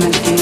document